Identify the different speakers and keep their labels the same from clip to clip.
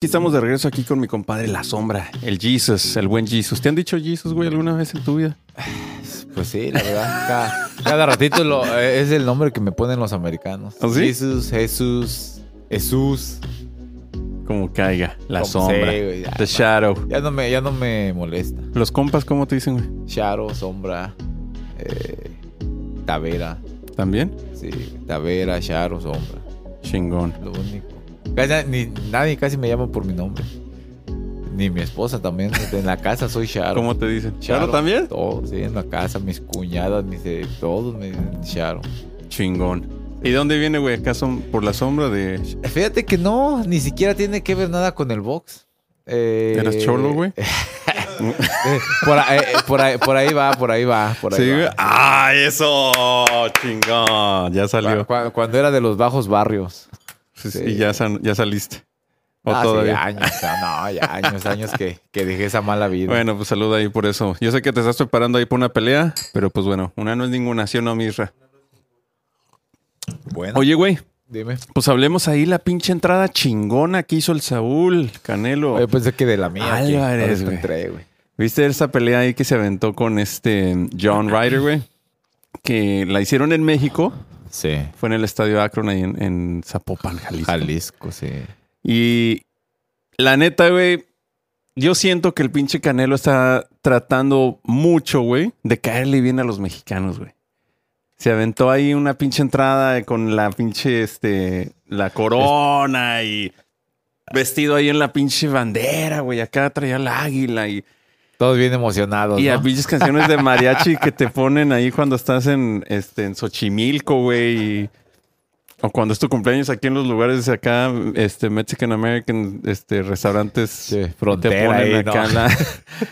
Speaker 1: Aquí estamos de regreso aquí con mi compadre La Sombra, el Jesus, el buen Jesus. ¿Te han dicho Jesus, güey, alguna vez en tu vida?
Speaker 2: Pues sí, la verdad. Cada, cada ratito lo- eh, es el nombre que me ponen los americanos.
Speaker 1: ¿Ah, sí?
Speaker 2: Jesús, Jesús, Jesús.
Speaker 1: Como caiga, La
Speaker 2: Como
Speaker 1: Sombra,
Speaker 2: sé, güey, ya,
Speaker 1: The Shadow.
Speaker 2: Ya no me, ya no me molesta.
Speaker 1: ¿Los compas cómo te dicen, güey?
Speaker 2: Shadow, sombra, eh, Tavera.
Speaker 1: ¿También?
Speaker 2: Sí, Tavera, Shadow, sombra.
Speaker 1: Chingón.
Speaker 2: Lo único. Casi- ni, nadie casi me llama por mi nombre. Ni mi esposa también. En la casa soy Shadow.
Speaker 1: ¿Cómo te dicen? ¿Charo
Speaker 2: Shadow.
Speaker 1: también?
Speaker 2: Todos, sí, en la casa, mis cuñadas, mis, eh, todos me dicen Shadow.
Speaker 1: Chingón. ¿Y de dónde viene, güey? ¿Acaso por la sombra de...?
Speaker 2: Fíjate que no, ni siquiera tiene que ver nada con el box. Eh,
Speaker 1: ¿Eras cholo, güey?
Speaker 2: eh, por, ahí, eh, por, ahí, por ahí va, por ahí va, por ahí
Speaker 1: Sí,
Speaker 2: va.
Speaker 1: ¡Ah, eso! Chingón. Ya salió.
Speaker 2: cu- cuando era de los bajos barrios.
Speaker 1: Sí,
Speaker 2: sí.
Speaker 1: Y ya, san- ya saliste. ¿O
Speaker 2: Ah, sí,
Speaker 1: todavía?
Speaker 2: años, ah, no, ya años, años que, que dejé esa mala vida.
Speaker 1: Bueno, pues saluda ahí por eso. Yo sé que te estás preparando ahí por una pelea, pero pues bueno, una no es ninguna, ¿sí o no, Misra?
Speaker 2: bueno,
Speaker 1: Oye, güey,
Speaker 2: dime.
Speaker 1: pues hablemos ahí la pinche entrada chingona que hizo el Saúl, Canelo.
Speaker 2: Yo pensé que de la mía.
Speaker 1: Álvarez, güey. ¿Viste esa pelea ahí que se aventó con este John Ryder, güey? Que la hicieron en México.
Speaker 2: Sí.
Speaker 1: Fue en el Estadio Akron ahí en, en Zapopan, Jalisco.
Speaker 2: Jalisco, sí.
Speaker 1: Y la neta, güey, yo siento que el pinche Canelo está tratando mucho, güey, de caerle bien a los mexicanos, güey. Se aventó ahí una pinche entrada con la pinche, este, la corona y vestido ahí en la pinche bandera, güey. Acá traía el águila y,
Speaker 2: Todos bien emocionados.
Speaker 1: y a
Speaker 2: ¿no?
Speaker 1: pinches canciones de mariachi que te ponen ahí cuando estás en, este, en Xochimilco, güey. O cuando es tu cumpleaños aquí en los lugares de acá, este, Mexican American, este, restaurantes.
Speaker 2: Sí,
Speaker 1: te ponen
Speaker 2: ahí,
Speaker 1: acá
Speaker 2: ¿no?
Speaker 1: la-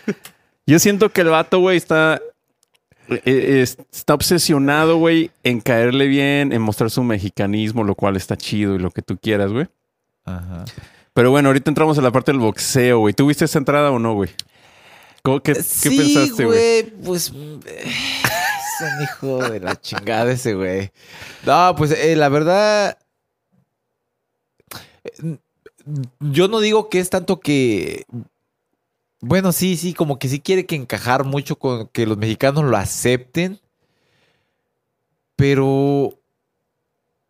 Speaker 1: Yo siento que el vato, güey, está... eh, es- Está obsesionado, güey, en caerle bien, en mostrar su mexicanismo, lo cual está chido y lo que tú quieras, güey.
Speaker 2: Ajá.
Speaker 1: Pero bueno, ahorita entramos a la parte del boxeo, güey. ¿Tuviste esa entrada o no, güey? ¿Cómo- ¿Qué, qué
Speaker 2: Sí,
Speaker 1: pensaste, güey?
Speaker 2: Pues mm, eh, es un hijo de la chingada ese güey. No, pues eh, la verdad. eh, Yo no digo que es tanto que. Bueno, sí, sí, como que sí quiere que encajar mucho con que los mexicanos lo acepten. Pero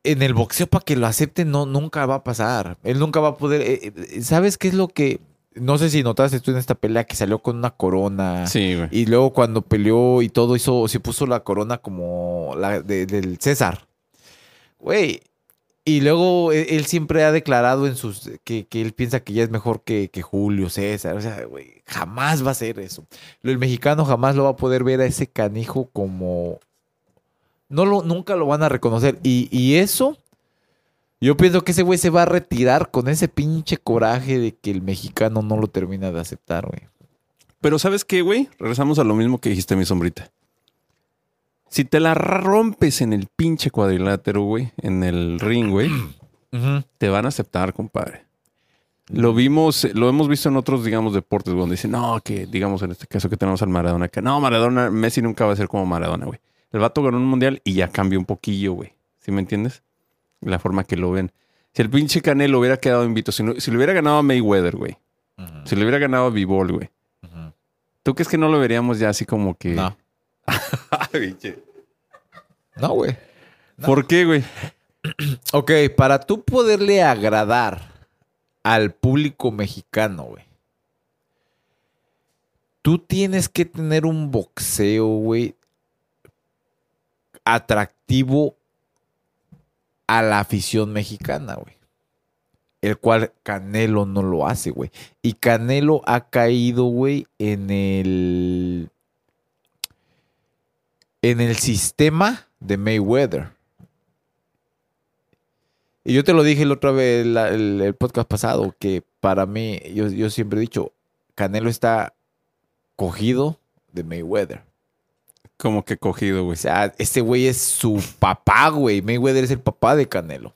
Speaker 2: en el boxeo para que lo acepten no nunca va a pasar. Él nunca va a poder. ¿Sabes qué es lo que no sé si notaste tú en esta pelea que salió con una corona?
Speaker 1: Sí, güey.
Speaker 2: Y luego cuando peleó y todo hizo, se puso la corona como la de- del César. Güey. Y luego él, él siempre ha declarado en sus que, que él piensa que ya es mejor que, que Julio César. O sea, güey, jamás va a ser eso. El mexicano jamás lo va a poder ver a ese canijo como. No lo, nunca lo van a reconocer. Y, y eso. Yo pienso que ese güey se va a retirar con ese pinche coraje de que el mexicano no lo termina de aceptar, güey.
Speaker 1: Pero ¿sabes qué, güey? Regresamos a lo mismo que dijiste, mi sombrita. Si te la rompes en el pinche cuadrilátero, güey, en el ring, güey, te van a aceptar, compadre. Lo vimos, lo hemos visto en otros, digamos, deportes, donde dicen, no, que, digamos, en este caso que tenemos al Maradona, que no, Maradona, Messi nunca va a ser como Maradona, güey. El vato ganó un mundial y ya cambió un poquillo, güey. ¿Sí me entiendes? La forma que lo ven. Si el pinche Canelo hubiera quedado invito, si, no- si le hubiera ganado a Mayweather, güey, si le hubiera ganado a B-Ball, güey,
Speaker 2: Ujú.
Speaker 1: ¿tú crees que no lo veríamos ya así como que...
Speaker 2: No. No, güey.
Speaker 1: ¿Por qué, güey?
Speaker 2: Ok, para tú poderle agradar al público mexicano, güey. Tú tienes que tener un boxeo, güey, atractivo a la afición mexicana, güey. El cual Canelo no lo hace, güey. Y Canelo ha caído, güey, en el. En el sistema de Mayweather. Y yo te lo dije la otra vez, el, el podcast pasado, que para mí, yo, yo siempre he dicho, Canelo está cogido de Mayweather.
Speaker 1: Como que cogido,
Speaker 2: O
Speaker 1: güey.
Speaker 2: sea, este güey es su papá, güey. Mayweather es el papá de Canelo.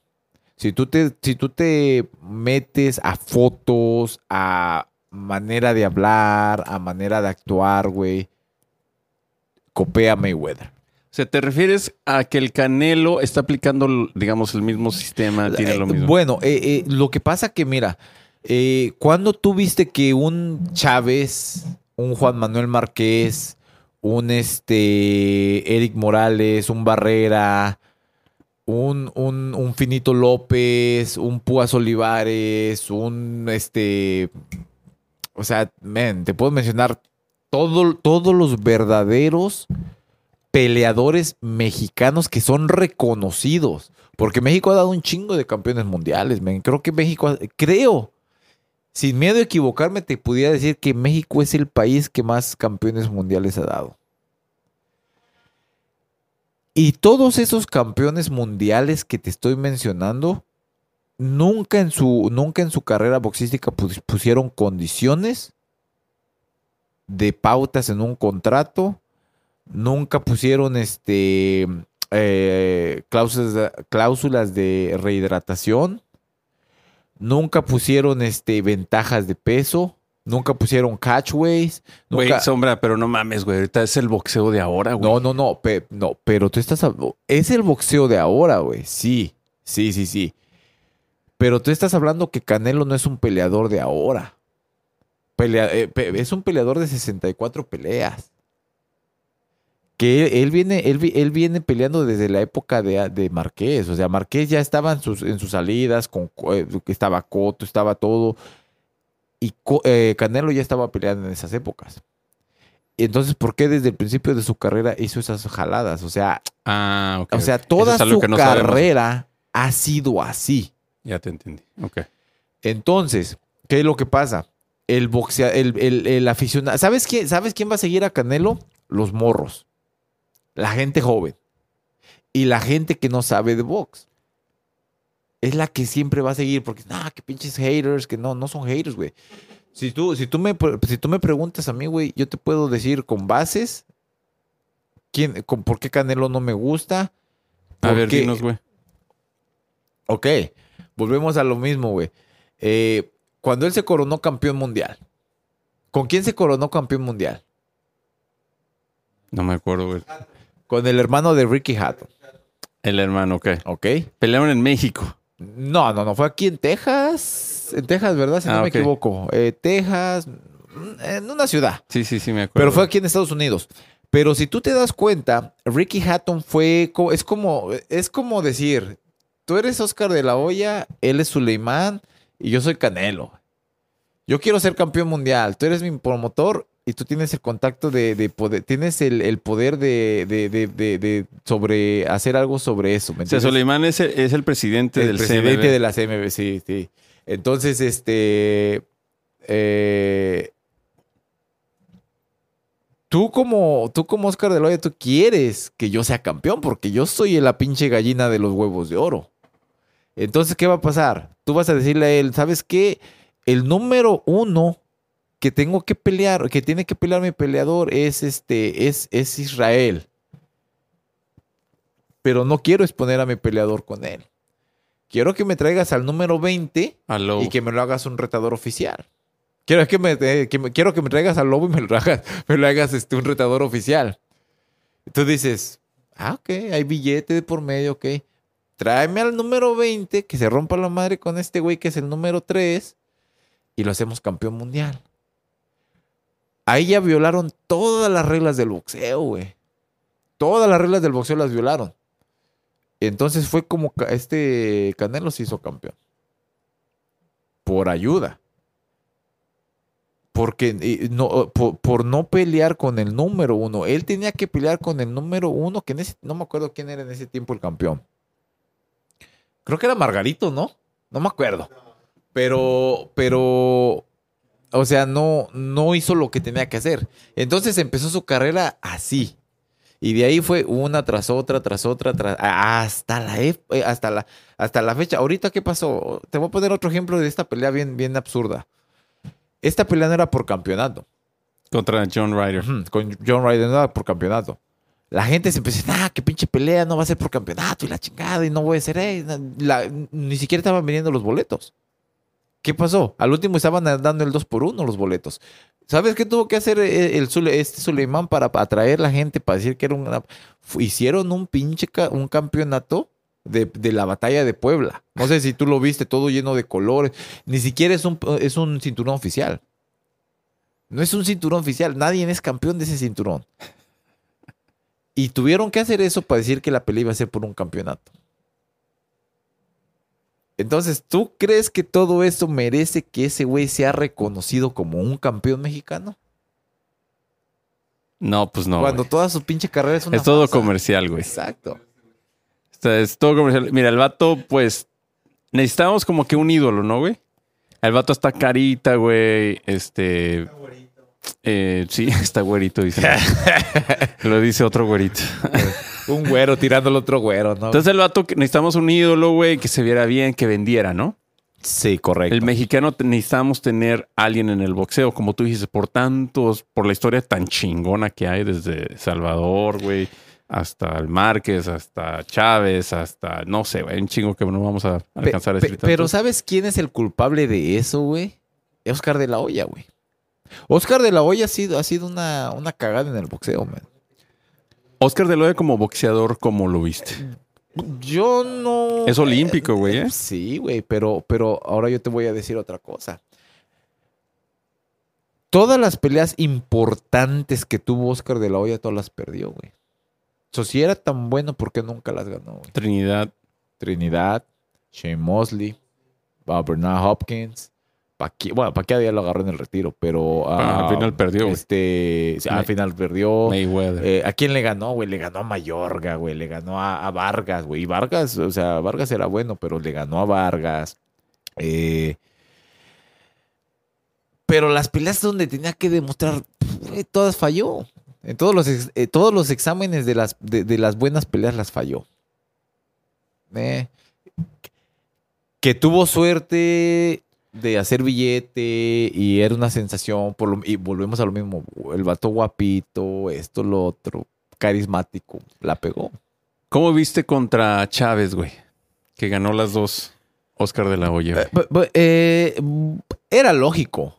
Speaker 2: Si tú te, si tú te metes a fotos, a manera de hablar, a manera de actuar, güey, copia Mayweather.
Speaker 1: O sea, ¿te refieres a que el Canelo está aplicando, digamos, el mismo sistema, tiene lo
Speaker 2: Eh,
Speaker 1: mismo?
Speaker 2: Bueno, eh, eh, lo que pasa que, mira, Eh, ¿Cuándo tú viste que un Chávez, un Juan Manuel Márquez, un este Eric Morales, un Barrera, un, un, un Finito López, un Púas Olivares, un este. O sea, te puedo mencionar todo- todos los verdaderos peleadores mexicanos que son reconocidos. Porque México ha dado un chingo de campeones mundiales. Creo que México, creo, sin miedo a equivocarme, te pudiera decir que México es el país que más campeones mundiales ha dado. Y todos esos campeones mundiales que te estoy mencionando, nunca en su, nunca en su carrera boxística pus- pusieron condiciones de pautas en un contrato, nunca pusieron este eh, cláusulas, cláusulas de rehidratación, nunca pusieron este ventajas de peso, nunca pusieron catchways,
Speaker 1: Güey,
Speaker 2: nunca-
Speaker 1: sombra, pero no mames, güey. Ahorita es el boxeo de ahora, güey.
Speaker 2: no, no, no, pe- no, pero tú estás hab- es el boxeo de ahora, güey. Sí, sí, sí, sí. Pero tú estás hablando que Canelo no es un peleador de ahora. Pelea- eh, pe- es un peleador de 64 peleas. Que él, viene, él, él viene peleando desde la época de, de Marqués. O sea, Marqués ya estaba en sus, en sus salidas, con, eh, que estaba Coto, estaba todo. Y eh, Canelo ya estaba peleando en esas épocas. Entonces, ¿por qué desde el principio de su carrera hizo esas jaladas? O sea,
Speaker 1: Ah,
Speaker 2: o sea, toda
Speaker 1: es
Speaker 2: su
Speaker 1: sabemos.
Speaker 2: carrera ha sido así.
Speaker 1: Ya te entendí. Ok.
Speaker 2: Entonces, ¿qué es lo que pasa? El boxea, el, el- el aficionado. ¿Sabes quién, ¿Sabes quién va a seguir a Canelo? Los morros. La gente joven. Y la gente que no sabe de box. Es la que siempre va a seguir. Porque, nah, que pinches haters, que no, no son haters, güey. Si tú, si, tú me, si tú me preguntas a mí, güey, yo te puedo decir con bases quién, con por qué Canelo no me gusta.
Speaker 1: A ver,
Speaker 2: qué-
Speaker 1: dinos, güey.
Speaker 2: Ok, volvemos a lo mismo, güey. Eh, cuando él se coronó campeón mundial, ¿con quién se coronó campeón mundial?
Speaker 1: No me acuerdo, güey.
Speaker 2: Con el hermano de Ricky Hatton,
Speaker 1: El hermano, ok.
Speaker 2: ¿ok?
Speaker 1: Pelearon en México.
Speaker 2: No, no, no, fue aquí en Texas. En Texas, ¿verdad? Si no
Speaker 1: Ah,
Speaker 2: me equivoco. Eh, Texas, en una ciudad.
Speaker 1: Sí, sí, sí, me acuerdo.
Speaker 2: Pero fue aquí en Estados Unidos. Pero si tú te das cuenta, Ricky Hatton fue, es como, es como decir, tú eres Oscar de la Hoya, él es Suleimán y yo soy Canelo. Yo quiero ser campeón mundial, tú eres mi promotor y tú tienes el contacto de, de poder, tienes el, el poder de, de, de- sobre, hacer algo sobre eso. ¿me
Speaker 1: O sea? Soleimán es el, es el presidente
Speaker 2: el
Speaker 1: del
Speaker 2: presidente
Speaker 1: CMB.
Speaker 2: de la CMB, sí, sí. Entonces, este, eh, tú como, tú como Oscar de la Hoya, tú quieres que yo sea campeón porque yo soy la pinche gallina de los huevos de oro. Entonces, ¿qué va a pasar? Tú vas a decirle a él, ¿sabes qué? El número uno que tengo que pelear, que tiene que pelear mi peleador es este, es, es Israel. Pero no quiero exponer a mi peleador con él. Quiero que me traigas al número 20
Speaker 1: Aló.
Speaker 2: y que me lo hagas un retador oficial. Quiero que me, eh, que me- quiero que me traigas al lobo y me lo hagas, me lo hagas este, un retador oficial. Tú dices, ah, ok, hay billete de por medio, ok. Tráeme al número 20, que se rompa la madre con este güey que es el número 3 y lo hacemos campeón mundial. Ahí ya violaron todas las reglas del boxeo, güey. Todas las reglas del boxeo las violaron. Entonces fue como este Canelo se hizo campeón. Por ayuda. Porque no, por, no pelear con el número uno. Él tenía que pelear con el número uno, que no me acuerdo quién era en ese tiempo el campeón. Creo que era Margarito, ¿no? No me acuerdo. Pero, pero, o sea, no, no hizo lo que tenía que hacer. Entonces empezó su carrera así. Y de ahí fue una tras otra, tras otra, tras, hasta la, eh, hasta la, hasta la fecha. Ahorita, ¿qué pasó? Te voy a poner otro ejemplo de esta pelea bien, bien absurda. Esta pelea no era por campeonato.
Speaker 1: Contra John Ryder.
Speaker 2: Con John Ryder no era por campeonato. La gente se empezó a decir, ah, qué pinche pelea, no va a ser por campeonato y la chingada y no voy a ser, eh, la- ni siquiera estaban vendiendo los boletos. ¿Qué pasó? Al último estaban dando el 2 por 1 los boletos. ¿Sabes qué tuvo que hacer eh, el, Zule- este Suleimán para atraer la gente, para decir que era fu- Hicieron un pinche un campeonato de, de la batalla de Puebla. No sé si tú lo viste, todo lleno de colores. Ni siquiera es un, es un cinturón oficial. No es un cinturón oficial. Nadie es campeón de ese cinturón. Y tuvieron que hacer eso para decir que la pelea iba a ser por un campeonato. Entonces, ¿tú crees que todo eso merece que ese güey sea reconocido como un campeón mexicano?
Speaker 1: No, pues no.
Speaker 2: Cuando
Speaker 1: güey.
Speaker 2: toda su pinche carrera es una
Speaker 1: Es todo comercial, güey.
Speaker 2: Exacto.
Speaker 1: O sea, es todo comercial. Mira, el vato, pues, necesitábamos como que un ídolo, ¿no, güey? El vato está carita, güey. Este. eh, sí, está güerito, dice. Lo dice otro güerito.
Speaker 2: Un güero tirando al otro güero, ¿no?
Speaker 1: Entonces el vato, que necesitamos un ídolo, güey, que se viera bien, que vendiera, ¿no?
Speaker 2: sí, correcto.
Speaker 1: El mexicano necesitamos tener a alguien en el boxeo, como tú dices, por tantos, por la historia tan chingona que hay desde Salvador, güey, hasta el Márquez, hasta Chávez, hasta, no sé, güey, un chingo que no vamos a
Speaker 2: Pe-
Speaker 1: alcanzar a
Speaker 2: pe-
Speaker 1: decir.
Speaker 2: pero. ¿sabes quién es el culpable de eso, güey? Oscar de la Hoya, güey. Oscar de la Hoya ha sido, ha sido una, una cagada en el boxeo, man.
Speaker 1: Oscar de Loya como boxeador, ¿cómo lo viste?
Speaker 2: Yo no...
Speaker 1: Es olímpico, güey, ¿eh?
Speaker 2: Sí, güey, pero, pero ahora yo te voy a decir otra cosa. Todas las peleas importantes que tuvo Oscar de la Hoya, todas las perdió, güey. So, si era tan bueno, ¿por qué nunca las ganó, güey?
Speaker 1: Trinidad.
Speaker 2: Trinidad, Shane Mosley, Bernard Hopkins. Paqui- bueno, Pacquiao ya lo agarró en el retiro, pero...
Speaker 1: Ah,
Speaker 2: ah,
Speaker 1: al final perdió, güey.
Speaker 2: Este, sí, al final perdió.
Speaker 1: Mayweather.
Speaker 2: Eh, ¿A quién le ganó, güey? Le ganó a Mayorga, güey. Le ganó a, a Vargas, güey. Y Vargas, o sea, Vargas era bueno, pero le ganó a Vargas. Eh, pero las peleas donde tenía que demostrar, todas falló. En todos los, ex- eh, todos los exámenes de las, de, de las buenas peleas las falló. Eh, que tuvo suerte de hacer billete y era una sensación. Por lo- y volvemos a lo mismo. El vato guapito, esto, lo otro, carismático. La pegó.
Speaker 1: ¿Cómo viste contra Chávez, güey? Que ganó las dos Oscar de la Hoya.
Speaker 2: Eh, eh, era lógico.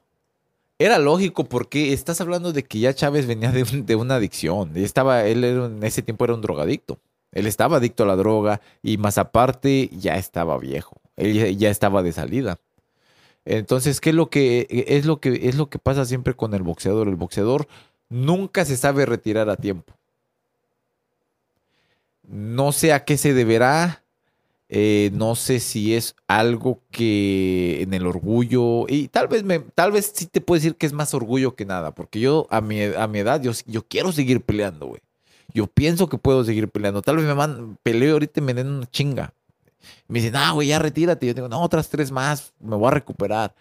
Speaker 2: Era lógico porque estás hablando de que ya Chávez venía de, un- de una adicción. Estaba, él era, en ese tiempo era un drogadicto. Él estaba adicto a la droga y más aparte ya estaba viejo. Él ya, ya estaba de salida. Entonces, ¿qué es lo que es lo que es lo que pasa siempre con el boxeador? El boxeador nunca se sabe retirar a tiempo. No sé a qué se deberá. eh, no sé si es algo que en el orgullo. Y tal vez me, tal vez sí te puedo decir que es más orgullo que nada. Porque yo, a mi, a mi edad, yo, yo quiero seguir peleando, güey. Yo pienso que puedo seguir peleando. Tal vez me man, peleo ahorita y me den una chinga. Me dicen, ah, güey, ya retírate. Yo digo, no, otras tres más, me voy a recuperar.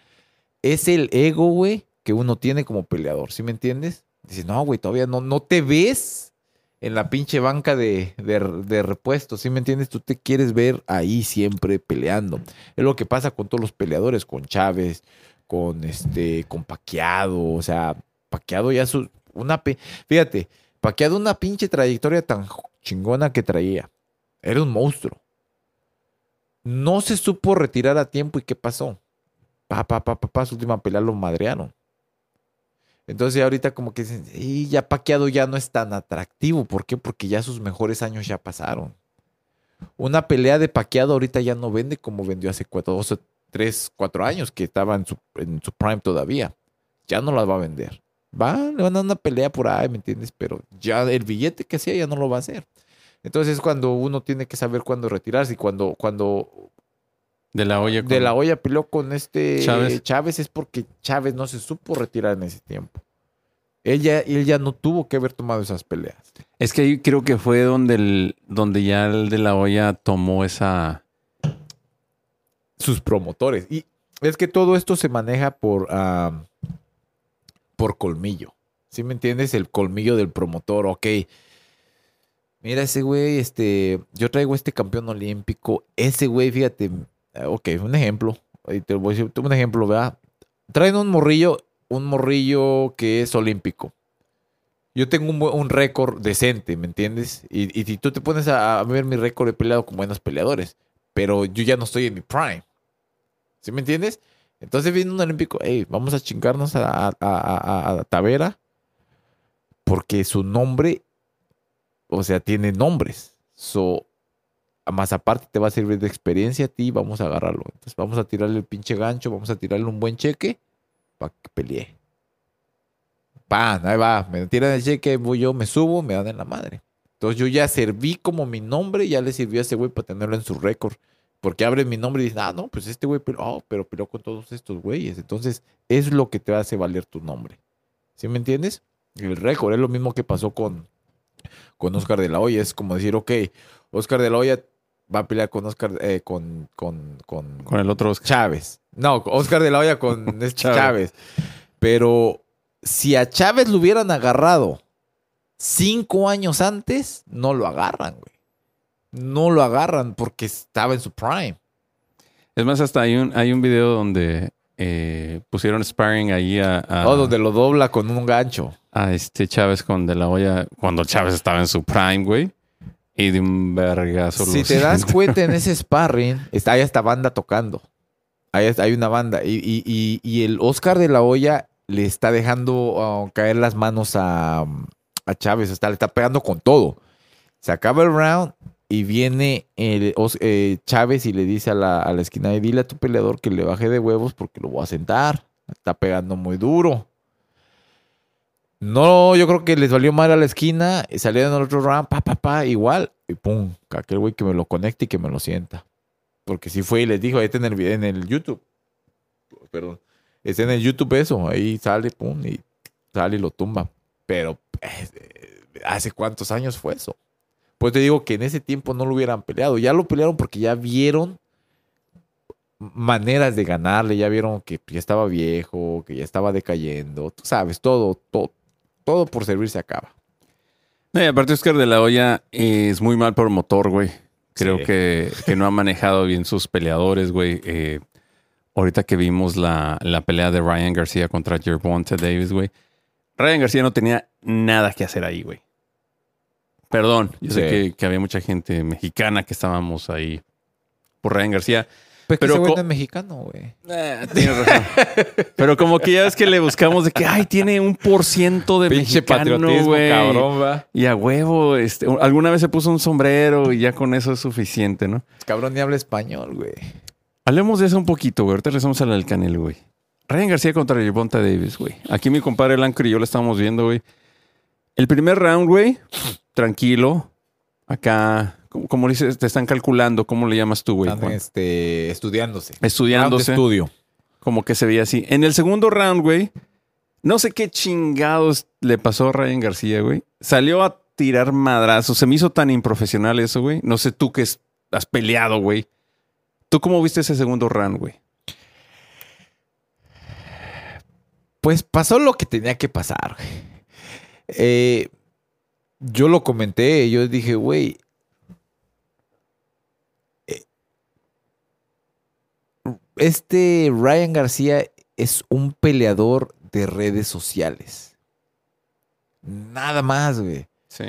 Speaker 2: Es el ego, güey, que uno tiene como peleador, ¿sí me entiendes? Dices, no, güey, todavía no, no te ves en la pinche banca de, de, de repuestos, ¿sí me entiendes? Tú te quieres ver ahí siempre peleando. Es lo que pasa con todos los peleadores, con Chávez, con este, con Paqueado, o sea, Paqueado ya su, una, fíjate, Paqueado una pinche trayectoria tan chingona que traía. Era un monstruo. No se supo retirar a tiempo y ¿qué pasó? Pa, pa, pa, pa, pa, su última pelea lo madrearon. Entonces ahorita como que dicen, y ya Paqueado ya no es tan atractivo. ¿Por qué? Porque ya sus mejores años ya pasaron. Una pelea de Paqueado ahorita ya no vende como vendió hace cuatro, dos, o tres, cuatro años que estaba en su, en su prime todavía. Ya no las va a vender. Va, le van a dar una pelea por ahí, ¿me entiendes? Pero ya el billete que hacía ya no lo va a hacer. Entonces es cuando uno tiene que saber cuándo retirarse y cuando, cuando
Speaker 1: De la
Speaker 2: de
Speaker 1: con-
Speaker 2: la olla peleó con este
Speaker 1: Chávez.
Speaker 2: Chávez. es porque Chávez no se supo retirar en ese tiempo. Él ya, él ya no tuvo que haber tomado esas peleas.
Speaker 1: Es que ahí creo que fue donde, el, donde ya el de la Hoya tomó esa...
Speaker 2: Sus promotores. Y es que todo esto se maneja por, por colmillo. ¿Sí me entiendes? El colmillo del promotor. Ok. Mira ese güey, este, yo traigo este campeón olímpico. Ese güey, fíjate, eh, ok, un ejemplo. Te voy a decir un ejemplo, ¿verdad? Traen un morrillo, un morrillo que es olímpico. Yo tengo un, récord decente, ¿me entiendes? Y, si tú te pones a, ver mi récord, he peleado con buenos peleadores. Pero yo ya no estoy en mi prime. ¿Sí me entiendes? Entonces viene un olímpico, hey, vamos a chingarnos a Tavera porque su nombre, o sea, tiene nombres. So, más aparte te va a servir de experiencia a ti, vamos a agarrarlo. Entonces vamos a tirarle el pinche gancho, vamos a tirarle un buen cheque para que pelee. Pan, ahí va, me tiran el cheque, voy yo, me subo, me dan en la madre. Entonces yo ya serví como mi nombre, ya le sirvió a ese güey para tenerlo en su récord. Porque abre mi nombre y dice, ah, no, pues este güey, pero, oh, pero peleó con todos estos güeyes. Entonces, es lo que te hace valer tu nombre. ¿Sí me entiendes? El récord es lo mismo que pasó con, con Oscar de la Hoya. Es como decir, ok, Oscar de la Hoya va a pelear con Oscar, eh, con, con, con,
Speaker 1: Con el otro Oscar.
Speaker 2: Chávez. No, Oscar de la Hoya con este
Speaker 1: Chávez.
Speaker 2: Chávez. Pero si a Chávez lo hubieran agarrado cinco años antes, no lo agarran, güey. No lo agarran porque estaba en su prime.
Speaker 1: Es más, hasta hay un, hay un video donde eh, pusieron sparring ahí a, a,
Speaker 2: Oh, donde lo dobla con un gancho.
Speaker 1: a este Chávez con De La Hoya, cuando Chávez estaba en su prime, güey. Y de un vergazo.
Speaker 2: Si te das cuenta en ese sparring, está, hay esta banda tocando. Ahí está- hay una banda. Y, y- y- y el Oscar de la Hoya le está dejando ah, caer las manos a, a Chávez. Está, le está pegando con todo. Se acaba el round y viene el, eh, Chávez y le dice a la, a la esquina, dile a tu peleador que le baje de huevos porque lo voy a sentar. Está pegando muy duro. No, yo creo que les valió mal a la esquina. Y salieron al otro round, pa, pa, pa, igual. Y pum, aquel güey que me lo conecte y que me lo sienta. Porque sí fue y les dijo, ahí está en el, en el YouTube. Perdón. Está en el YouTube eso. Ahí sale, pum, y sale y lo tumba. Pero, eh, ¿hace cuántos años fue eso? Pues te digo que en ese tiempo no lo hubieran peleado. Ya lo pelearon porque ya vieron maneras de ganarle, ya vieron que ya estaba viejo, que ya estaba decayendo. Tú sabes, todo, todo, todo por servir se acaba.
Speaker 1: No, y aparte, Oscar de la Hoya es muy mal promotor, güey. Creo
Speaker 2: Sí.
Speaker 1: que, que no ha manejado bien sus peleadores, güey. Eh, ahorita que vimos la, la pelea de Ryan García contra Gervonta Davis, güey. Ryan García no tenía nada que hacer ahí, güey. Perdón, yo sé que, que había mucha gente mexicana que estábamos ahí por Ryan García.
Speaker 2: Pero,
Speaker 1: Pero
Speaker 2: ese güey
Speaker 1: co-
Speaker 2: no es mexicano, güey.
Speaker 1: Eh, tienes razón. Pero como que ya es que le buscamos de que, ay, tiene un por ciento de
Speaker 2: Pinche
Speaker 1: mexicano,
Speaker 2: patriotismo,
Speaker 1: güey.
Speaker 2: cabrón, va.
Speaker 1: Y a huevo, este, alguna vez se puso un sombrero y ya con eso es suficiente, ¿no?
Speaker 2: Cabrón ni habla español, güey.
Speaker 1: Hablemos de eso un poquito, güey. Ahorita regresamos a la del Canelo, güey. Ryan García contra Gervonta Davis, güey. Aquí mi compadre el Anchor y yo lo estábamos viendo, güey. El primer round, güey, tranquilo. Acá, como, como dices, te están calculando. ¿Cómo le llamas tú, güey?
Speaker 2: Están este, estudiándose. Round
Speaker 1: Estudiándose.
Speaker 2: estudio.
Speaker 1: Como que se veía así. En el segundo round, güey, no sé qué chingados le pasó a Ryan García, güey. Salió a tirar madrazos. Se me hizo tan improfesional eso, güey. No sé tú que es- has peleado, güey. ¿Tú cómo viste ese segundo round, güey?
Speaker 2: Pues pasó lo que tenía que pasar, güey. Eh, yo lo comenté, yo dije, güey. eh, Este Ryan García es un peleador de redes sociales. Nada más, güey.
Speaker 1: Sí.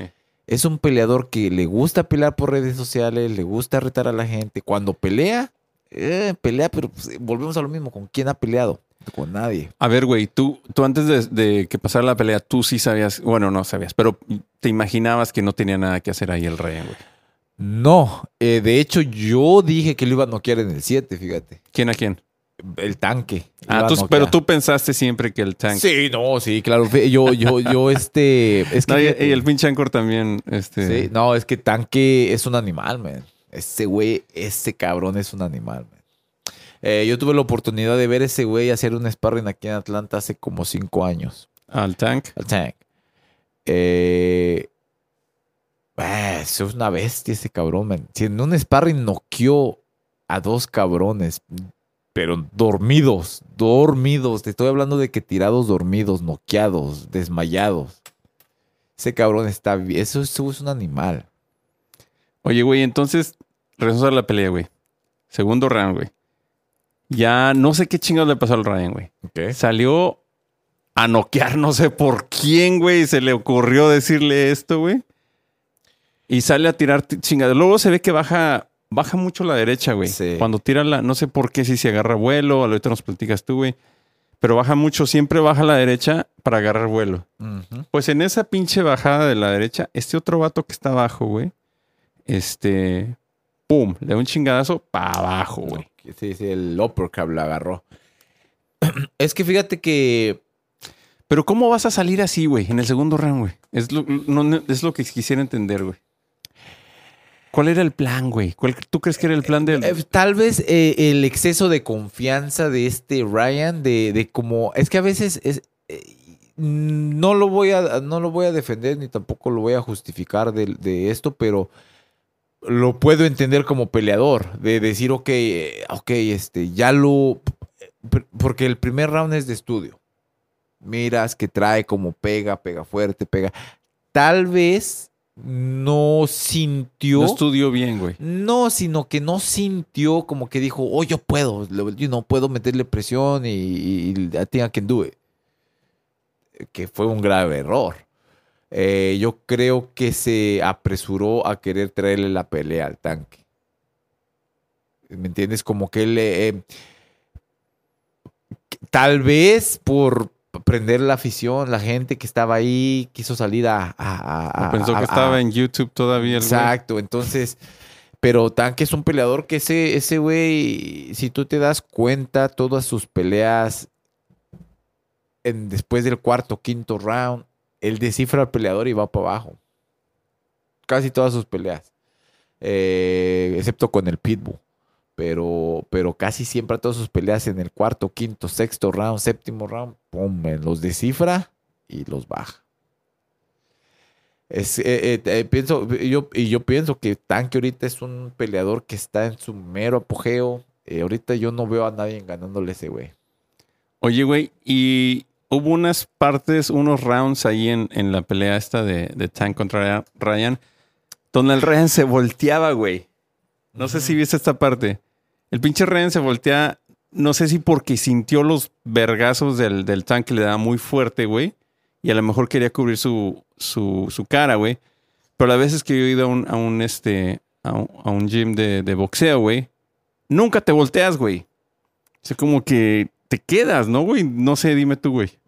Speaker 2: Es un peleador que le gusta pelear por redes sociales, le gusta retar a la gente. Cuando pelea, eh, pelea, pero pues, volvemos a lo mismo. ¿Con quién ha peleado? Con nadie.
Speaker 1: A ver, güey, tú, tú antes de, de que pasara la pelea, tú sí sabías, bueno, no sabías, pero te imaginabas que no tenía nada que hacer ahí el Ryan, güey.
Speaker 2: No, eh, de hecho yo dije que lo iba a noquear en el 7, fíjate.
Speaker 1: ¿Quién a quién?
Speaker 2: El tanque.
Speaker 1: Ah, tú- pero tú pensaste siempre que el tank.
Speaker 2: Sí, no, sí, claro. Yo, yo, yo, este. Es que.
Speaker 1: No, y, el pinche Anchor también, este.
Speaker 2: sí, no, es que tanque es un animal, man. Ese güey, ese cabrón es un animal, man. Eh, yo tuve la oportunidad de ver ese güey hacer un sparring aquí en Atlanta hace como cinco años.
Speaker 1: Al tank.
Speaker 2: Al Tank. Eh, eh, eso es una bestia ese cabrón, man. Si en un sparring noqueó a dos cabrones, pero dormidos, dormidos. Te estoy hablando de que tirados dormidos, noqueados, desmayados. Ese cabrón está bien. Eso, eso es un animal.
Speaker 1: Oye, güey, entonces, regresamos a la pelea, güey. Segundo round, güey. Ya no sé qué chingados le pasó al Ryan, güey.
Speaker 2: ¿Qué?
Speaker 1: Salió a noquear, no sé por quién, güey. Se le ocurrió decirle esto, güey. Y sale a tirar chingados. Luego se ve que baja, baja mucho la derecha, güey.
Speaker 2: Sí.
Speaker 1: Cuando tira la, no sé por qué, si se agarra vuelo, ahorita nos platicas tú, güey. Pero baja mucho, siempre baja la derecha para agarrar vuelo. Pues en esa pinche bajada de la derecha, este otro vato que está abajo, güey, este, pum, le da un chingadazo para abajo, güey.
Speaker 2: Sí, sí, el uppercut lo agarró. Es que fíjate que
Speaker 1: Pero ¿cómo vas a salir así, güey, en el segundo round, güey? Es lo, es lo que quisiera entender, güey. ¿Cuál era el plan, güey? ¿Cuál- ¿Tú crees que era el plan del...?
Speaker 2: Eh, tal vez eh, el exceso de confianza de este Ryan, de, de como. Es que a veces es. eh, no lo voy a. No lo voy a defender ni tampoco lo voy a justificar de, de esto, pero lo puedo entender como peleador. De decir, ok, eh, ok, este, ya lo. Porque el primer round es de estudio. Miras que trae como pega, pega fuerte, pega. Tal vez no sintió.
Speaker 1: No estudió bien, güey.
Speaker 2: No, sino que no sintió como que dijo, oh, yo puedo, yo no puedo meterle presión y, y I think I can do it. Que fue un grave error. Eh, yo creo que se apresuró a querer traerle la pelea al tanque. ¿Me entiendes? Como que él, eh, tal vez por prender la afición, la gente que estaba ahí quiso salir a... a- a-
Speaker 1: Pensó
Speaker 2: a-
Speaker 1: que estaba en YouTube todavía, el güey.
Speaker 2: Exacto, entonces, pero Tanque es un peleador que ese, ese güey, si tú te das cuenta, todas sus peleas en, después del cuarto, quinto round, él descifra al peleador y va para abajo. Casi todas sus peleas. Eh, excepto con el Pitbull. Pero, pero casi siempre todas sus peleas en el cuarto, quinto, sexto round, séptimo round, pum, los descifra y los baja. Es, eh, eh, pienso, yo, y yo pienso que Tanque ahorita es un peleador que está en su mero apogeo. Ahorita yo no veo a nadie ganándole ese güey.
Speaker 1: Oye, güey, y hubo unas partes, unos rounds ahí en, en la pelea esta de, de Tank contra Ryan, donde el Ryan se volteaba, güey. No sé si viste esta parte. El pinche Ryan se voltea, no sé si porque sintió los vergazos del, del Tank que le daba muy fuerte, güey. Y a lo mejor quería cubrir su, su, su cara, güey. Pero las veces que yo he ido a un, a un, este, a un, a un gym de, de boxeo, güey, nunca te volteas, güey. O sea, como que te quedas, ¿no, güey? No sé, dime tú, güey.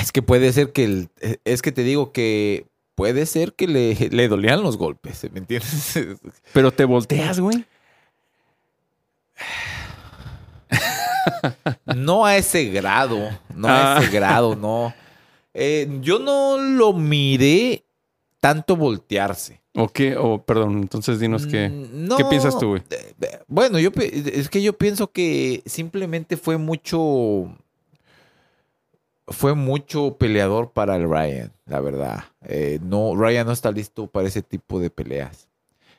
Speaker 2: Es que puede ser que el, es que te digo que puede ser que le, le dolían los golpes, ¿me entiendes?
Speaker 1: Pero te volteas, güey.
Speaker 2: No a ese grado, no a
Speaker 1: Ah.
Speaker 2: ese grado, no. Eh, yo no lo miré tanto voltearse.
Speaker 1: ¿O qué? O, perdón, entonces dinos qué.
Speaker 2: Mm, no.
Speaker 1: ¿Qué piensas tú, güey?
Speaker 2: Eh, eh, Bueno, yo es que yo pienso que simplemente fue mucho fue mucho peleador para el Ryan, la verdad. Eh, no, Ryan no está listo para ese tipo de peleas.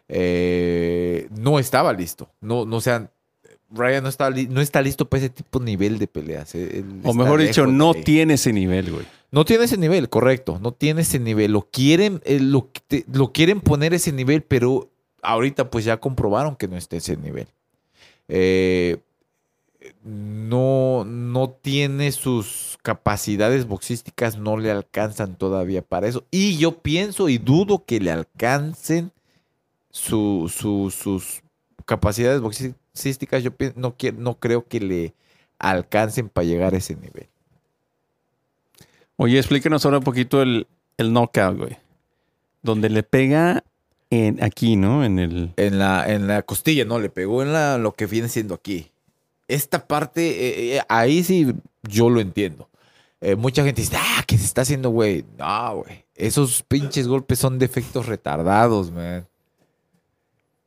Speaker 2: Eh, no estaba listo. No, no o sea, Ryan no está, no está listo para ese tipo de nivel de peleas. Él
Speaker 1: O mejor dicho, no tiene ese nivel, güey.
Speaker 2: No tiene ese nivel, correcto. No tiene ese nivel. Lo quieren, eh, lo, te- lo quieren poner ese nivel, pero ahorita pues ya comprobaron que no está ese nivel. Eh, no, no tiene sus capacidades boxísticas, no le alcanzan todavía para eso. Y yo pienso y dudo que le alcancen su- su- sus capacidades boxísticas. Yo no, no creo que le alcancen para llegar a ese nivel.
Speaker 1: Oye, explícanos ahora un poquito el, el knockout, güey. Donde le pega en aquí, ¿no? En el.
Speaker 2: En la, en la costilla, no, le pegó en la, lo que viene siendo aquí. Esta parte, eh, eh, ahí sí yo lo entiendo. Eh, mucha gente dice, ah, que se está haciendo, güey. No, güey. Esos pinches golpes son defectos retardados, man.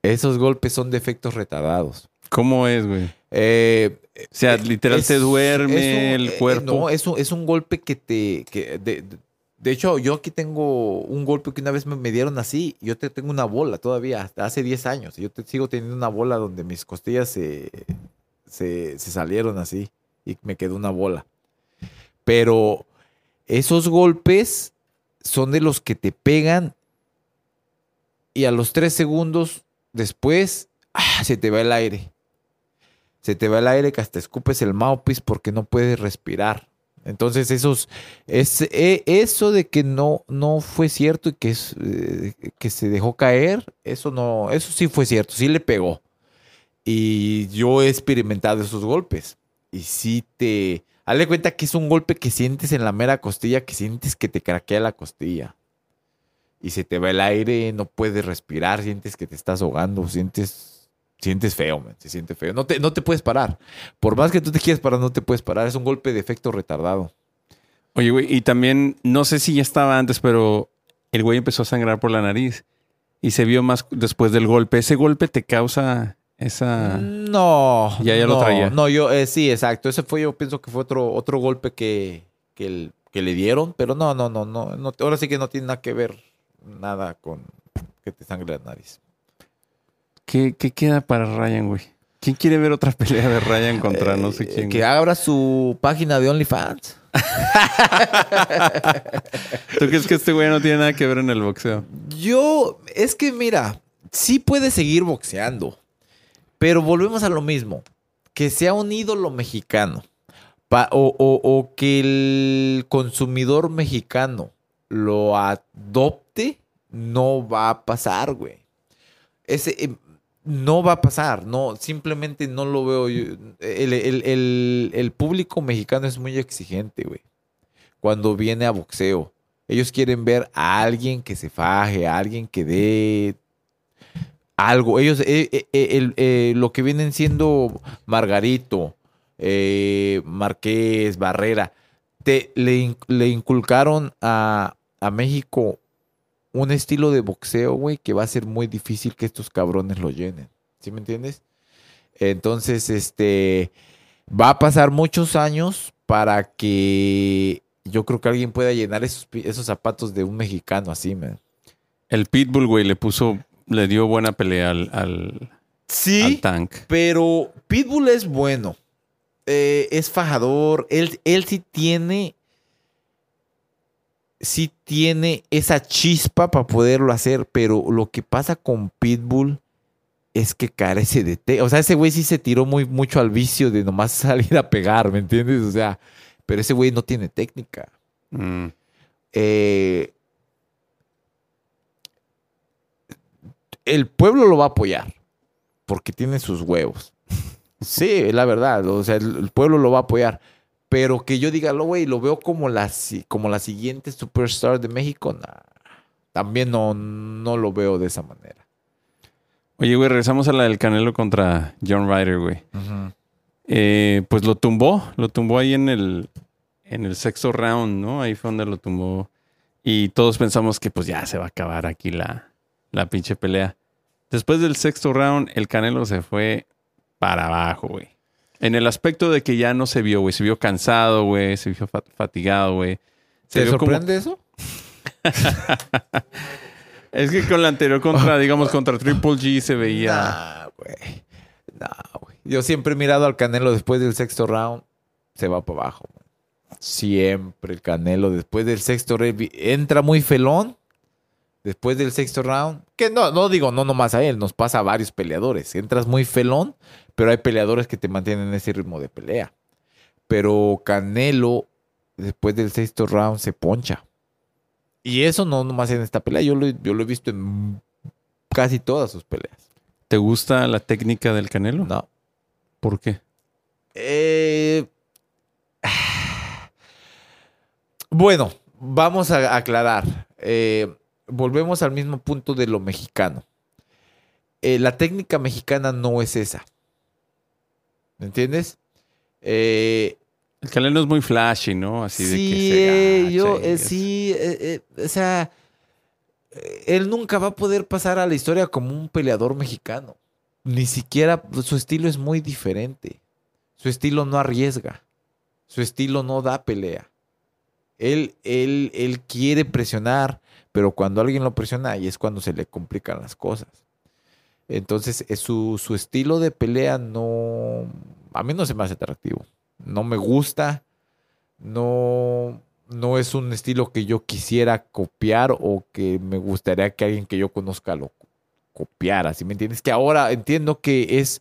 Speaker 2: Esos golpes son defectos retardados.
Speaker 1: ¿Cómo es, güey?
Speaker 2: Eh,
Speaker 1: O sea, literal
Speaker 2: es-
Speaker 1: te duerme
Speaker 2: un-
Speaker 1: el cuerpo.
Speaker 2: no, es un, es un golpe que te. Que de, de- de hecho, yo aquí tengo un golpe que una vez me, me dieron así. Yo te tengo una bola todavía, hasta hace 10 años. Yo te sigo teniendo una bola donde mis costillas se, se, salieron así y me quedó una bola. Pero esos golpes son de los que te pegan y a los 3 segundos después ah, se te va el aire se te va el aire que hasta escupes el mouthpiece porque no puedes respirar. Entonces, esos, es, eh, eso de que no, no fue cierto y que, eh, que se dejó caer, eso no, eso sí fue cierto, sí le pegó. Y yo he experimentado esos golpes. Y sí te. Hazle cuenta que es un golpe que sientes en la mera costilla, que sientes que te craquea la costilla. y se te va el aire, no puedes respirar, sientes que te estás ahogando, sientes, sientes feo, man, se siente feo. No te, no te puedes parar. Por más que tú te quieras parar, no te puedes parar. Es un golpe de efecto retardado.
Speaker 1: Oye, güey, y también, no sé si ya estaba antes, pero el güey empezó a sangrar por la nariz y se vio más después del golpe. ¿Ese golpe te causa esa...?
Speaker 2: No.
Speaker 1: Ya, ya
Speaker 2: no,
Speaker 1: lo traía.
Speaker 2: No, yo, eh, sí, exacto. Ese fue, yo pienso que fue otro, otro golpe que, que, el- que le dieron, pero no, no, no, no, no. Ahora sí que no tiene nada que ver nada con que te sangre la nariz.
Speaker 1: ¿Qué, qué queda para Ryan, güey? ¿Quién quiere ver otra pelea de Ryan contra no sé
Speaker 2: Eh,
Speaker 1: quién?
Speaker 2: Que abra su página de OnlyFans.
Speaker 1: ¿Tú crees que este güey no tiene nada que ver en el boxeo?
Speaker 2: Yo, es que mira, sí puede seguir boxeando, pero volvemos a lo mismo. Que sea un ídolo mexicano o, que el consumidor mexicano lo adopte, no va a pasar, güey. Ese, eh, no va a pasar, no, simplemente no lo veo. el- el público mexicano es muy exigente, güey. Cuando viene a boxeo. Ellos quieren ver a alguien que se faje, a alguien que dé algo. Ellos, eh, eh, eh, el- eh, lo que vienen siendo Margarito, Marqués, Barrera, te, le, le inculcaron a, a México un estilo de boxeo, güey, que va a ser muy difícil que estos cabrones lo llenen. ¿Sí me entiendes? Entonces, este, va a pasar muchos años para que yo creo que alguien pueda llenar esos, esos zapatos de un mexicano así, man.
Speaker 1: El Pitbull, güey, le puso, le dio buena pelea al, al,
Speaker 2: Sí,
Speaker 1: al Tank.
Speaker 2: pero Pitbull es bueno. Eh, es fajador. Él, él sí tiene. Sí tiene esa chispa para poderlo hacer. Pero lo que pasa con Pitbull es que carece de té. O sea, ese güey sí se tiró muy mucho al vicio de nomás salir a pegar, ¿me entiendes? O sea, pero ese güey no tiene técnica.
Speaker 1: Mm.
Speaker 2: Eh, el pueblo lo va a apoyar porque tiene sus huevos. Sí, la verdad. O sea, el, pueblo lo va a apoyar. Pero que yo diga, lo güey, lo veo como la, como siguiente superstar de México, también no, no lo veo de esa manera.
Speaker 1: Oye, güey, regresamos a la del Canelo contra John Ryder, güey. Eh, pues lo tumbó, lo tumbó ahí en el, en el sexto round, ¿no? Ahí fue donde lo tumbó. Y todos pensamos que pues ya se va a acabar aquí la, la pinche pelea. Después del sexto round, el Canelo se fue para abajo, güey. En el aspecto de que ya no se vio, güey. Se vio cansado, güey. Se vio fa- fatigado, güey. Se
Speaker 2: ¿Te
Speaker 1: como-
Speaker 2: sorprende eso?
Speaker 1: Es que con la anterior contra, digamos, contra Triple G se veía...
Speaker 2: Nah, güey. Nah, güey. Yo siempre he mirado al Canelo después del sexto round, se va para abajo. güey. Siempre el Canelo después del sexto round entra muy felón. Después del sexto round, que no, no digo no nomás a él, nos pasa a varios peleadores. Entras muy felón, pero hay peleadores que te mantienen ese ritmo de pelea. Pero Canelo, después del sexto round, se poncha. Y eso no nomás en esta pelea, yo lo, yo lo he visto en casi todas sus peleas.
Speaker 1: ¿Te gusta la técnica del Canelo?
Speaker 2: No.
Speaker 1: ¿Por qué?
Speaker 2: Eh, Bueno, vamos a aclarar. Eh, volvemos al mismo punto de lo mexicano. Eh, la técnica mexicana no es esa. ¿Me entiendes? Eh,
Speaker 1: El Canelo es muy flashy, ¿no? Así de que se
Speaker 2: eh,
Speaker 1: agacha
Speaker 2: yo, eh, sí, eh, eh, o sea, eh, él nunca va a poder pasar a la historia como un peleador mexicano. Ni siquiera su estilo es muy diferente. Su estilo no arriesga. Su estilo no da pelea. Él, él, él quiere presionar, pero cuando alguien lo presiona, ahí es cuando se le complican las cosas. Entonces, eh, su, su estilo de pelea no. A mí no se me hace atractivo. No me gusta. No, no es un estilo que yo quisiera copiar o que me gustaría que alguien que yo conozca lo copiara. ¿Sí me entiendes? Que ahora entiendo que es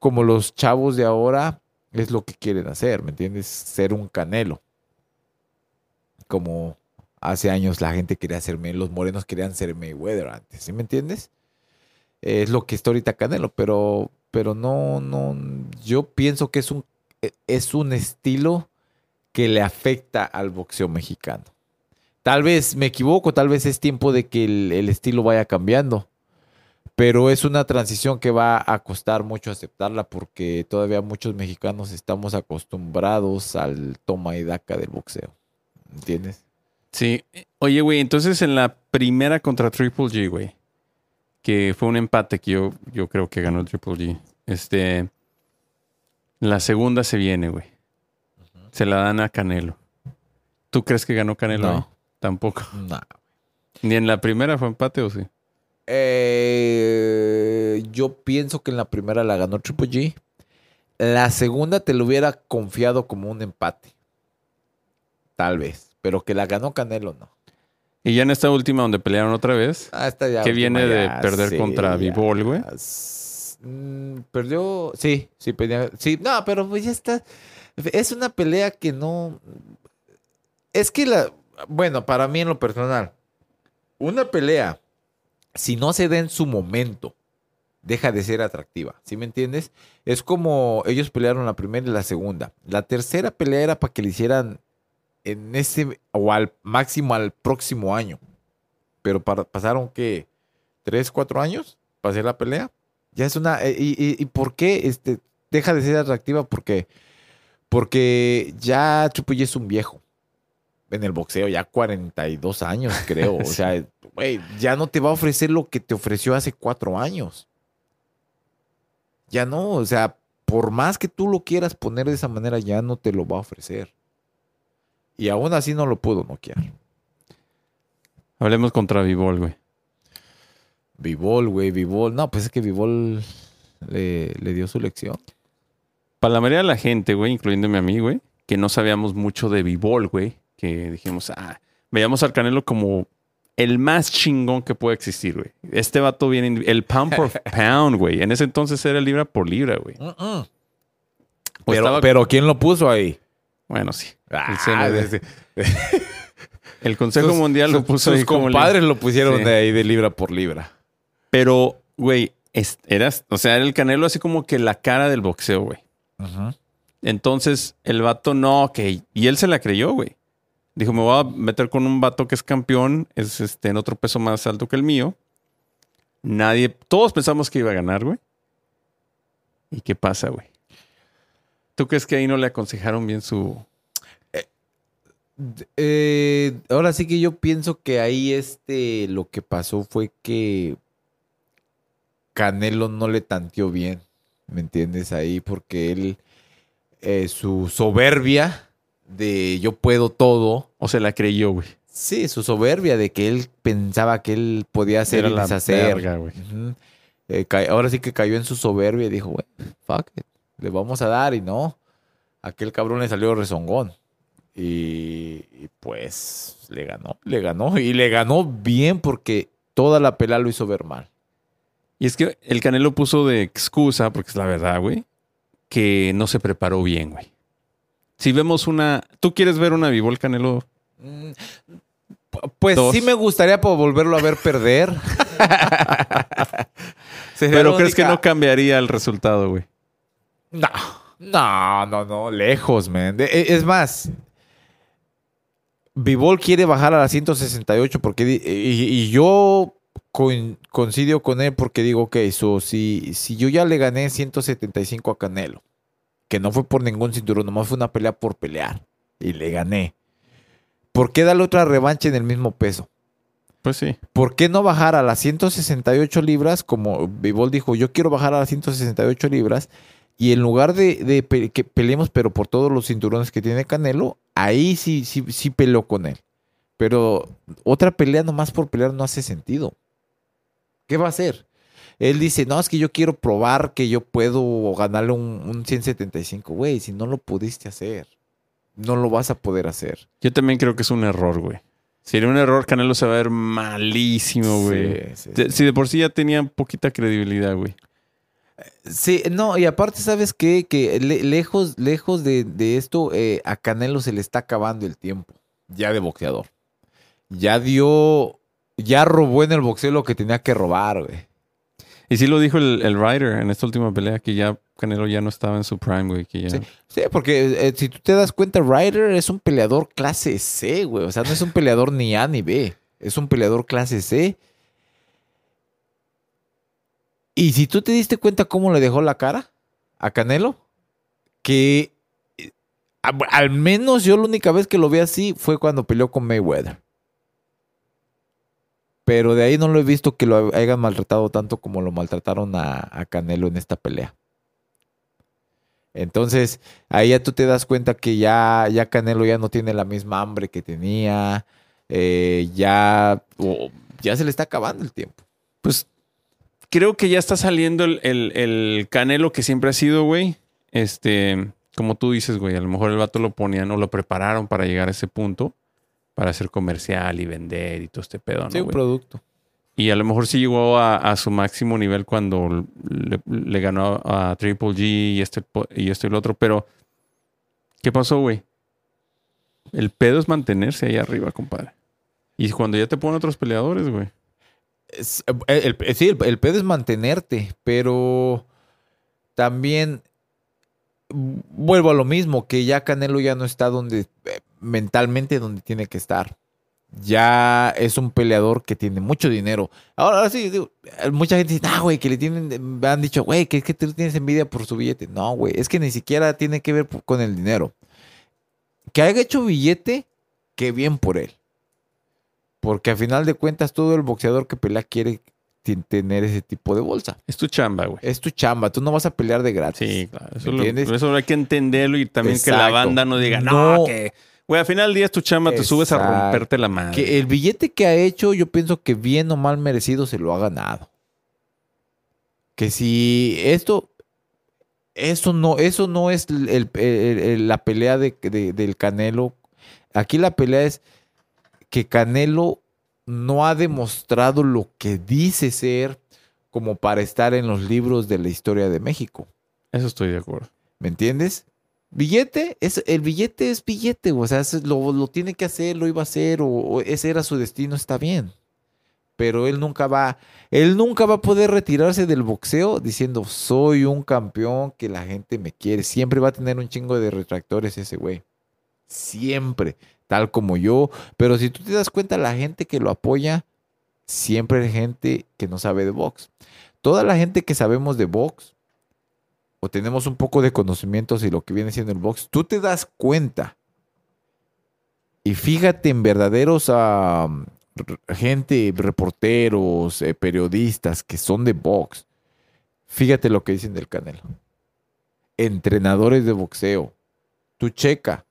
Speaker 2: como los chavos de ahora es lo que quieren hacer, ¿me entiendes? Ser un canelo. Como hace años la gente quería hacerme, los morenos querían ser Mayweather antes, ¿sí me entiendes? Es lo que está ahorita Canelo, pero, pero no, no, yo pienso que es un, es un estilo que le afecta al boxeo mexicano. Tal vez me equivoco, tal vez es tiempo de que el, el estilo vaya cambiando. Pero es una transición que va a costar mucho aceptarla porque todavía muchos mexicanos estamos acostumbrados al toma y daca del boxeo. ¿Entiendes?
Speaker 1: Sí. Oye, güey, entonces en la primera contra Triple G, güey, que fue un empate que yo, yo creo que ganó Triple G. Este. La segunda se viene, güey. Se la dan a Canelo. ¿Tú crees que ganó Canelo?
Speaker 2: No.
Speaker 1: Tampoco.
Speaker 2: No.
Speaker 1: ¿Ni en la primera fue empate o sí?
Speaker 2: Eh, yo pienso que en la primera la ganó Triple G. La segunda te lo hubiera confiado como un empate. Tal vez. Pero que la ganó Canelo, no.
Speaker 1: Y ya en esta última donde pelearon otra vez,
Speaker 2: Ah, esta ya
Speaker 1: que
Speaker 2: última
Speaker 1: viene de
Speaker 2: ya,
Speaker 1: perder
Speaker 2: sí,
Speaker 1: contra
Speaker 2: ya.
Speaker 1: Bivol, güey.
Speaker 2: Mm, Perdió. Sí, sí, pelea. Sí, no, pero pues ya está. Es una pelea que no. Es que la. Bueno, para mí en lo personal, una pelea, si no se da en su momento, deja de ser atractiva. ¿Sí me entiendes? Es como ellos pelearon la primera y la segunda. La tercera pelea era para que le hicieran en ese o al máximo al próximo año. Pero para- pasaron que tres, cuatro años para hacer la pelea. Ya es una. eh, ¿Y, y, y por qué este, deja de ser atractiva? Porque, porque ya Triple es un viejo en el boxeo, ya 42 años, creo. O sea, güey, ya no te va a ofrecer lo que te ofreció hace cuatro años. Ya no, o sea, por más que tú lo quieras poner de esa manera, ya no te lo va a ofrecer. Y aún así no lo pudo noquear.
Speaker 1: Hablemos contra Bivol, güey.
Speaker 2: Vivol, güey, Vivol. No, pues es que Vivol le, le dio su lección.
Speaker 1: Para la mayoría de la gente, güey, incluyéndome a mí, güey, que no sabíamos mucho de Bivol, güey, que dijimos, ah, veíamos al Canelo como el más chingón que puede existir, güey. Este vato viene, el pound por pound, güey. En ese entonces era libra por libra, güey.
Speaker 2: Pero,
Speaker 1: estaba-
Speaker 2: pero ¿quién lo puso ahí?
Speaker 1: Bueno, sí.
Speaker 2: Ah,
Speaker 1: el,
Speaker 2: desde-
Speaker 1: El Consejo
Speaker 2: sus-
Speaker 1: Mundial lo puso
Speaker 2: sus
Speaker 1: ahí como
Speaker 2: compadres lo pusieron
Speaker 1: Sí.
Speaker 2: de ahí de libra por libra.
Speaker 1: Pero, güey, eras, o sea, era el Canelo así como que la cara del boxeo, güey. Entonces, el vato no, ok. Y él se la creyó, güey. Dijo, me voy a meter con un vato que es campeón, es este, en otro peso más alto que el mío. Nadie, todos pensamos que iba a ganar, güey. ¿Y qué pasa, güey? ¿Tú crees que ahí no le aconsejaron bien su...
Speaker 2: Eh, ahora sí que yo pienso que ahí este lo que pasó fue que Canelo no le tanteó bien, ¿me entiendes? Ahí porque él, eh, su soberbia de yo puedo todo,
Speaker 1: O se la creyó, güey?
Speaker 2: sí, su soberbia de que él pensaba que él podía hacer
Speaker 1: Era
Speaker 2: y
Speaker 1: la
Speaker 2: deshacer.
Speaker 1: verga, güey.
Speaker 2: Ujú. Eh, ahora sí que cayó en su soberbia y dijo, güey, fuck it, le vamos a dar y no. Aquel cabrón le salió rezongón. Y, y pues le ganó, le ganó. Y le ganó bien porque toda la pelea lo hizo ver mal.
Speaker 1: Y es que el Canelo puso de excusa, porque es la verdad, güey, que no se preparó bien, güey. Si vemos una... ¿Tú quieres ver una Vivol Canelo?
Speaker 2: Mm, pu- Pues
Speaker 1: Dos.
Speaker 2: sí me gustaría volverlo a ver perder.
Speaker 1: Pero crees que no cambiaría el resultado, güey.
Speaker 2: No, no, no, no, lejos, man. E- es más, Vivol quiere bajar a la 168 porque di- y, y yo coin- coincido con él porque digo, ok, so, si, si yo ya le gané 175 a Canelo, que no fue por ningún cinturón, nomás fue una pelea por pelear y le gané. ¿Por qué darle otra revancha en el mismo peso?
Speaker 1: Pues sí.
Speaker 2: ¿Por qué no bajar a las 168 libras? Como Vivol dijo, yo quiero bajar a las 168 libras. Y en lugar de, de pe- que peleemos, pero por todos los cinturones que tiene Canelo, ahí sí, sí, sí peleó con él. Pero otra pelea nomás por pelear no hace sentido. ¿Qué va a hacer? Él dice, no, es que yo quiero probar que yo puedo ganarle un, un 175. Güey, si no lo pudiste hacer, no lo vas a poder hacer.
Speaker 1: Yo también creo que es un error, güey. Si era un error, Canelo se va a ver malísimo, güey.
Speaker 2: Sí, sí,
Speaker 1: Si de por sí ya tenía poquita credibilidad, güey.
Speaker 2: Sí, no, y aparte, ¿sabes qué? Que le- lejos, lejos de, de esto, eh, a Canelo se le está acabando el tiempo. Ya de boxeador. Ya dio, ya robó en el boxeo lo que tenía que robar, güey.
Speaker 1: Y sí lo dijo el, el Ryder en esta última pelea, que ya Canelo ya no estaba en su prime, güey. Que ya...
Speaker 2: Sí, sí, porque eh, si tú te das cuenta, Ryder es un peleador clase C, güey. O sea, no es un peleador ni A ni B. Es un peleador clase C. Y si tú te diste cuenta cómo le dejó la cara a Canelo, que eh, a- al menos yo la única vez que lo vi así fue cuando peleó con Mayweather. Pero de ahí no lo he visto que lo hayan maltratado tanto como lo maltrataron a, Canelo en esta pelea. Entonces, ahí ya tú te das cuenta que ya, ya Canelo ya no tiene la misma hambre que tenía. eh, ya, ya se le está acabando el tiempo.
Speaker 1: Pues creo que ya está saliendo el, el- el Canelo que siempre ha sido, güey. Este, como tú dices, güey, a lo mejor el vato lo ponían o lo prepararon para llegar a ese punto, para hacer comercial y vender y todo este pedo, ¿no,
Speaker 2: Sí, un
Speaker 1: güey?
Speaker 2: producto.
Speaker 1: Y a lo mejor sí llegó a, a su máximo nivel cuando le, le ganó a, Triple G y este y esto y lo otro, pero ¿qué pasó, güey? El pedo es mantenerse ahí arriba, compadre. Y cuando ya te ponen otros peleadores, güey.
Speaker 2: Es- eh, el- el- sí, el, el pedo es mantenerte, pero también vuelvo a lo mismo, que ya Canelo ya no está donde eh, mentalmente donde tiene que estar. Ya es un peleador que tiene mucho dinero. Ahora, sí, eh, mucha gente dice, ah, güey, que le tienen, han dicho, güey, que, que tú tienes envidia por su billete. No, güey, es que ni siquiera tiene que ver con el dinero. Que haya hecho billete, qué bien por él. Porque a final de cuentas, todo el boxeador que pelea quiere tener ese tipo de bolsa.
Speaker 1: Es tu chamba, güey.
Speaker 2: Es tu chamba, tú no vas a pelear de gratis.
Speaker 1: Sí, claro. Eso,
Speaker 2: ¿Me
Speaker 1: lo- eso hay que entenderlo y también que la banda no diga, no,
Speaker 2: No.
Speaker 1: que... Güey, al final del día es tu chamba, te subes a romperte la madre.
Speaker 2: Que el billete que ha hecho, yo pienso que bien o mal merecido se lo ha ganado. Que si esto, eso no, eso no es el- el- el- el- la pelea de- de- del Canelo. Aquí la pelea es que Canelo no ha demostrado lo que dice ser como para estar en los libros de la historia de México.
Speaker 1: Eso estoy de acuerdo.
Speaker 2: ¿Me entiendes? Billete, es, el billete es billete, o sea, es- lo, lo tiene que hacer, lo iba a hacer, o, o ese era su destino, está bien. Pero él nunca va, él nunca va a poder retirarse del boxeo diciendo soy un campeón que la gente me quiere. Siempre va a tener un chingo de retractores ese güey. Siempre, tal como yo. Pero si tú te das cuenta, la gente que lo apoya, siempre hay gente que no sabe de box. Toda la gente que sabemos de box, o tenemos un poco de conocimientos y lo que viene siendo el box, tú te das cuenta. Y fíjate en verdaderos gente, reporteros, eh, periodistas que son de box. Fíjate lo que dicen del Canelo. Entrenadores de boxeo. Tú checa.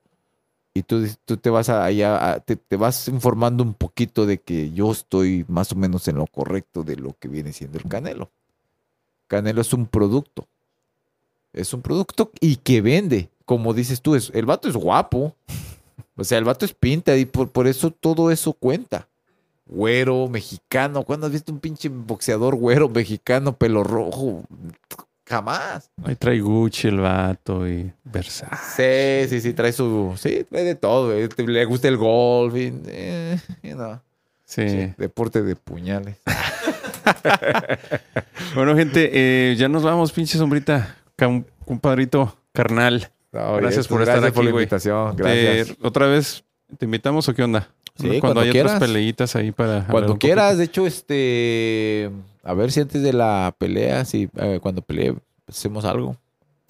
Speaker 2: Y tú, tú te vas allá te, te vas informando un poquito de que yo estoy más o menos en lo correcto de lo que viene siendo el Canelo. Canelo es un producto. Es un producto y que vende. Como dices tú, es, el vato es guapo. O sea, el vato es pinta y por, por eso todo eso cuenta. Güero, mexicano. ¿Cuándo has visto un pinche boxeador güero, mexicano, pelo rojo? Jamás.
Speaker 1: Ahí trae Gucci el vato y Versace.
Speaker 2: Sí, sí, sí, trae su. Sí, trae de todo. Le gusta el golf. y, eh, you know,
Speaker 1: Sí.
Speaker 2: sí, deporte de puñales.
Speaker 1: Bueno, gente, eh, ya nos vamos, pinche sombrita. Compadrito, carnal.
Speaker 2: No,
Speaker 1: Gracias por
Speaker 2: esto-
Speaker 1: estar
Speaker 2: gracias por
Speaker 1: aquí,
Speaker 2: la invitación.
Speaker 1: Te-
Speaker 2: Gracias.
Speaker 1: ¿Otra vez te invitamos o qué onda?
Speaker 2: Sí,
Speaker 1: cuando,
Speaker 2: cuando
Speaker 1: haya
Speaker 2: quieras.
Speaker 1: otras peleitas ahí para.
Speaker 2: Cuando quieras,
Speaker 1: poquito.
Speaker 2: de hecho, este. A ver si antes de la pelea, si eh, cuando pelee, hacemos algo.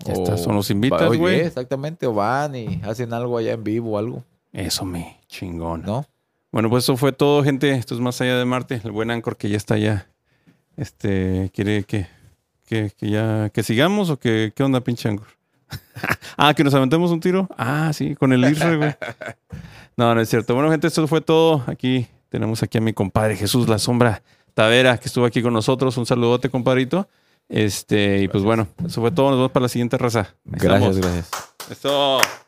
Speaker 1: Ya estás, o nos invitas, güey.
Speaker 2: Exactamente, o van y hacen algo allá en vivo o algo,
Speaker 1: Eso me chingón.
Speaker 2: ¿no?
Speaker 1: Bueno, pues eso fue todo, gente. Esto es más allá de Marte. El buen Anchor que ya está allá. Este, quiere que, que, que ya, que sigamos o que, ¿qué onda, pinche Anchor? ah, que nos aventemos un tiro. Ah, sí, con el Israel, güey. No, no es cierto. Bueno, gente, esto fue todo. Aquí tenemos aquí a mi compadre Jesús La Sombra Tavera, que estuvo aquí con nosotros. Un saludote, compadrito. Este, y pues bueno, eso fue todo. Nos vemos para la siguiente raza. Ahí
Speaker 2: Gracias,
Speaker 1: estamos.
Speaker 2: gracias.
Speaker 1: Esto.